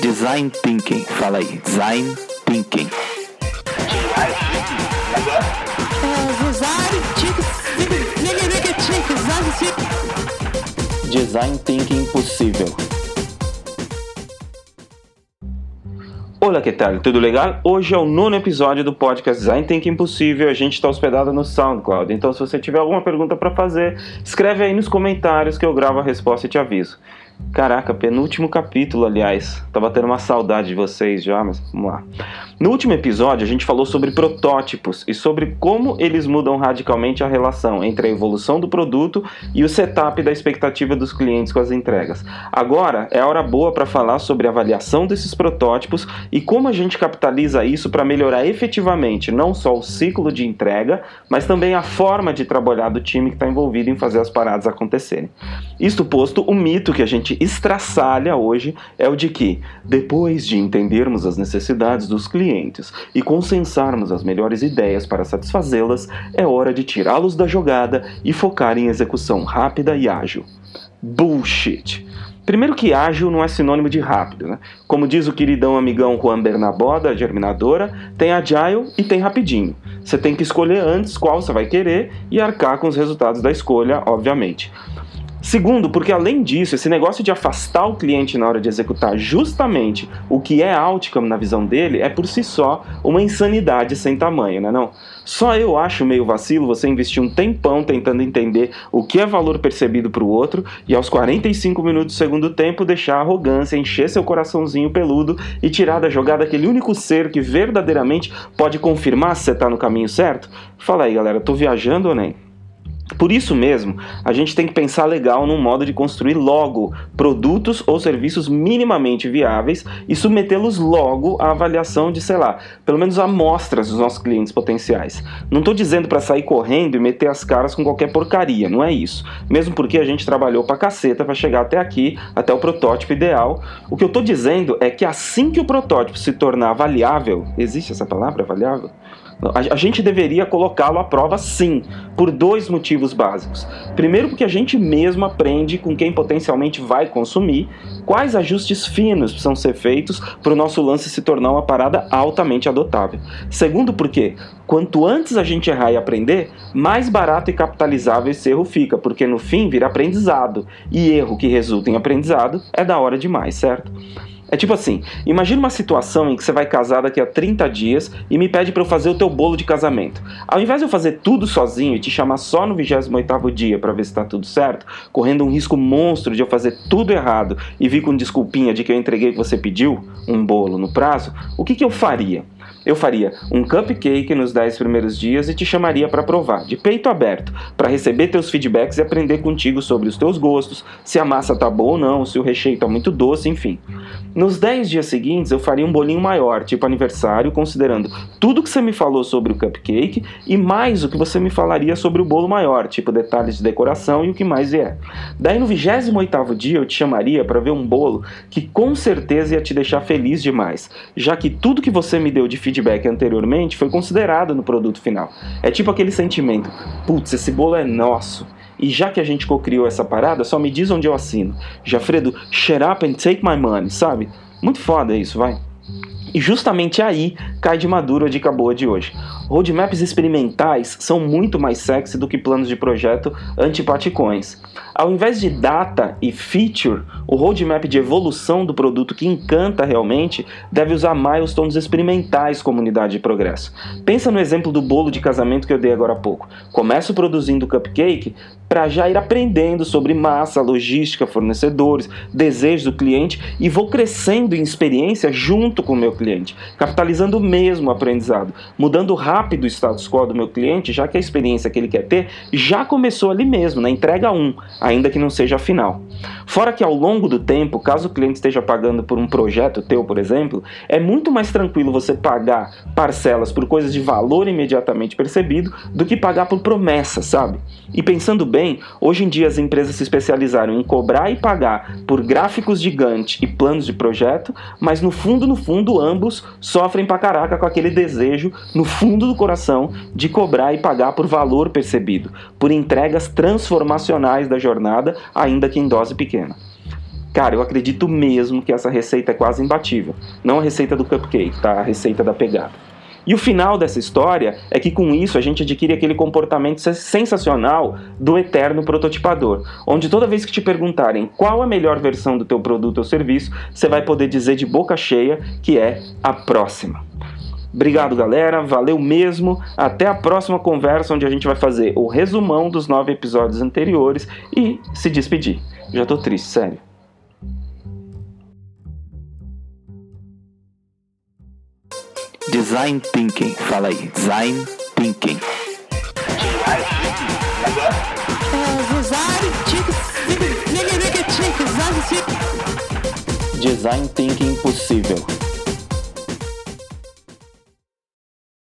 Design Thinking. Fala aí, Design Thinking. Design Thinking Possível. Olá, que tal? Tudo legal? Hoje é o nono episódio do podcast Design Thinking Impossível. A gente está hospedado no SoundCloud. Então, se você tiver alguma pergunta para fazer, escreve aí nos comentários que eu gravo a resposta e te aviso. Caraca, penúltimo capítulo, aliás. Tava tendo uma saudade de vocês já, mas vamos lá. No último episódio, a gente falou sobre protótipos e sobre como eles mudam radicalmente a relação entre a evolução do produto e o setup da expectativa dos clientes com as entregas. Agora é a hora boa para falar sobre a avaliação desses protótipos e como a gente capitaliza isso para melhorar efetivamente não só o ciclo de entrega, mas também a forma de trabalhar do time que está envolvido em fazer as paradas acontecerem. Isto posto, o mito que a gente estraçalha hoje é o de que, depois de entendermos as necessidades dos clientes, clientes e consensarmos as melhores ideias para satisfazê-las, é hora de tirá-los da jogada e focar em execução rápida e ágil. Bullshit! Primeiro que ágil não é sinônimo de rápido, né? Como diz o queridão amigão Juan Bernabó, da Germinadora, tem agile e tem rapidinho. Você tem que escolher antes qual você vai querer e arcar com os resultados da escolha, obviamente. Segundo, porque além disso, esse negócio de afastar o cliente na hora de executar justamente o que é outcome na visão dele é por si só uma insanidade sem tamanho, né não? Só eu acho meio vacilo você investir um tempão tentando entender o que é valor percebido para o outro e aos 45 minutos do segundo tempo deixar a arrogância encher seu coraçãozinho peludo e tirar da jogada aquele único ser que verdadeiramente pode confirmar se você está no caminho certo? Fala aí, galera, tô viajando ou nem? Por isso mesmo, a gente tem que pensar legal num modo de construir logo produtos ou serviços minimamente viáveis e submetê-los logo à avaliação de, sei lá, pelo menos amostras dos nossos clientes potenciais. Não estou dizendo para sair correndo e meter as caras com qualquer porcaria, não é isso. Mesmo porque a gente trabalhou pra caceta para chegar até aqui, até o protótipo ideal. O que eu estou dizendo é que assim que o protótipo se tornar avaliável, existe essa palavra, avaliável? A, gente deveria colocá-lo à prova sim, por dois motivos básicos. Primeiro, porque a gente mesmo aprende com quem potencialmente vai consumir quais ajustes finos precisam ser feitos para o nosso lance se tornar uma parada altamente adotável. Segundo, porque quanto antes a gente errar e aprender, mais barato e capitalizável esse erro fica, porque no fim vira aprendizado, e erro que resulta em aprendizado é da hora demais, certo? É tipo assim, imagina uma situação em que você vai casar daqui a 30 dias e me pede para eu fazer o teu bolo de casamento. Ao invés de eu fazer tudo sozinho e te chamar só no 28º dia para ver se tá tudo certo, correndo um risco monstro de eu fazer tudo errado e vir com desculpinha de que eu entreguei o que você pediu, um bolo no prazo, o que, que eu faria? Eu faria um cupcake nos 10 primeiros dias e te chamaria para provar, de peito aberto, para receber teus feedbacks e aprender contigo sobre os teus gostos, se a massa tá boa ou não, se o recheio tá muito doce, enfim. Nos 10 dias seguintes eu faria um bolinho maior, tipo aniversário, considerando tudo que você me falou sobre o cupcake e mais o que você me falaria sobre o bolo maior, tipo detalhes de decoração e o que mais é. Daí no 28º dia eu te chamaria para ver um bolo que com certeza ia te deixar feliz demais, já que tudo que você me deu de feedback anteriormente foi considerado no produto final. É tipo aquele sentimento: putz, esse bolo é nosso. E já que a gente co-criou essa parada, só me diz onde eu assino. Jafredo, shut up and take my money, sabe? Muito foda isso, vai. E justamente aí cai de maduro a dica boa de hoje. Roadmaps experimentais são muito mais sexy do que planos de projeto antipaticões. Ao invés de data e feature, o roadmap de evolução do produto que encanta realmente deve usar milestones experimentais como unidade de progresso. Pensa no exemplo do bolo de casamento que eu dei agora há pouco. Começo produzindo cupcake para já ir aprendendo sobre massa, logística, fornecedores, desejos do cliente e vou crescendo em experiência junto com o meu cliente, capitalizando mesmo o aprendizado, mudando rápido o status quo do meu cliente, já que a experiência que ele quer ter já começou ali mesmo, na entrega 1, ainda que não seja a final. Fora que ao longo do tempo, caso o cliente esteja pagando por um projeto teu, por exemplo, é muito mais tranquilo você pagar parcelas por coisas de valor imediatamente percebido do que pagar por promessa, sabe? E pensando bem, hoje em dia as empresas se especializaram em cobrar e pagar por gráficos gigantes e planos de projeto, mas no fundo, no fundo, ambos sofrem pra caraca com aquele desejo no fundo do coração de cobrar e pagar por valor percebido, por entregas transformacionais da jornada, ainda que em dose pequena. Cara, eu acredito mesmo que essa receita é quase imbatível. Não a receita do cupcake, tá? A receita da pegada. E o final dessa história é que com isso a gente adquire aquele comportamento sensacional do eterno prototipador, onde toda vez que te perguntarem qual a melhor versão do teu produto ou serviço, você vai poder dizer de boca cheia que é a próxima. Obrigado, galera. Valeu mesmo. Até a próxima conversa, onde a gente vai fazer o resumão dos nove episódios anteriores e se despedir. Já tô triste, sério. Design Thinking. Fala aí. Design Thinking. Design Thinking Possível.